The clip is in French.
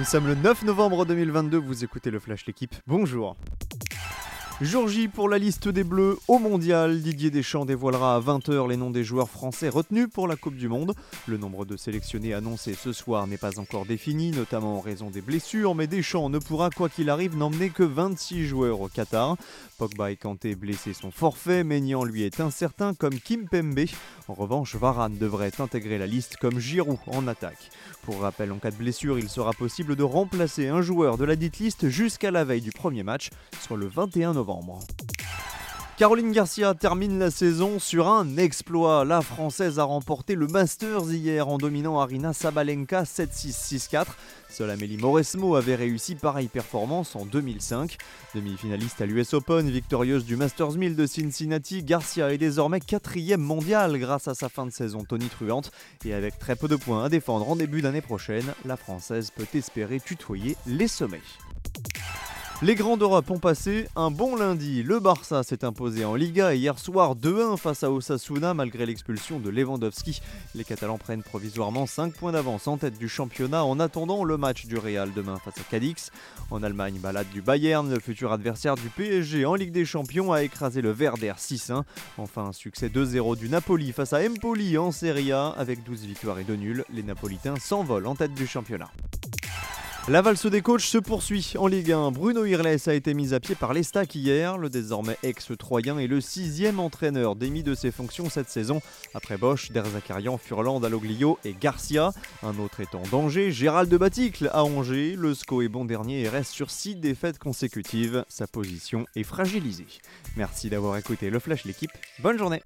Nous sommes le 9 novembre 2022, vous écoutez le Flash L'équipe. Bonjour. Jour J pour la liste des Bleus au mondial. Didier Deschamps dévoilera à 20h les noms des joueurs français retenus pour la Coupe du Monde. Le nombre de sélectionnés annoncé ce soir n'est pas encore défini, notamment en raison des blessures, mais Deschamps ne pourra, quoi qu'il arrive, n'emmener que 26 joueurs au Qatar. Pogba et Kanté blessés sont forfaits, Maignan lui est incertain comme Kim Pembe. En revanche, Varane devrait intégrer la liste comme Giroud en attaque. Pour rappel, en cas de blessure, il sera possible de remplacer un joueur de la dite liste jusqu'à la veille du premier match, soit le 21 Caroline Garcia termine la saison sur un exploit. La Française a remporté le Masters hier en dominant Arina Sabalenka 7-6-6-4. Seule Amélie Mauresmo avait réussi pareille performance en 2005. Demi-finaliste à l'US Open, victorieuse du Masters 1000 de Cincinnati, Garcia est désormais quatrième mondiale grâce à sa fin de saison tonitruante. Et avec très peu de points à défendre en début d'année prochaine, la Française peut espérer tutoyer les sommets. Les Grands d'Europe ont passé un bon lundi. Le Barça s'est imposé en Liga hier soir 2-1 face à Osasuna malgré l'expulsion de Lewandowski. Les Catalans prennent provisoirement 5 points d'avance en tête du championnat en attendant le match du Real demain face à Cadix. En Allemagne, balade du Bayern, le futur adversaire du PSG en Ligue des Champions a écrasé le Werder 6-1. Enfin, succès 2-0 du Napoli face à Empoli en Serie A avec 12 victoires et 2 nuls. Les Napolitains s'envolent en tête du championnat. La valse des coachs se poursuit en Ligue 1. Bruno Irles a été mis à pied par l'Estac hier. Le désormais ex-troyen est le sixième entraîneur démis de ses fonctions cette saison, après Bosch, Derzakarian, Furland, Aloglio et Garcia. Un autre est en danger, Gérald de Baticle à Angers. Le SCO est bon dernier et reste sur six défaites consécutives. Sa position est fragilisée. Merci d'avoir écouté le Flash l'équipe. Bonne journée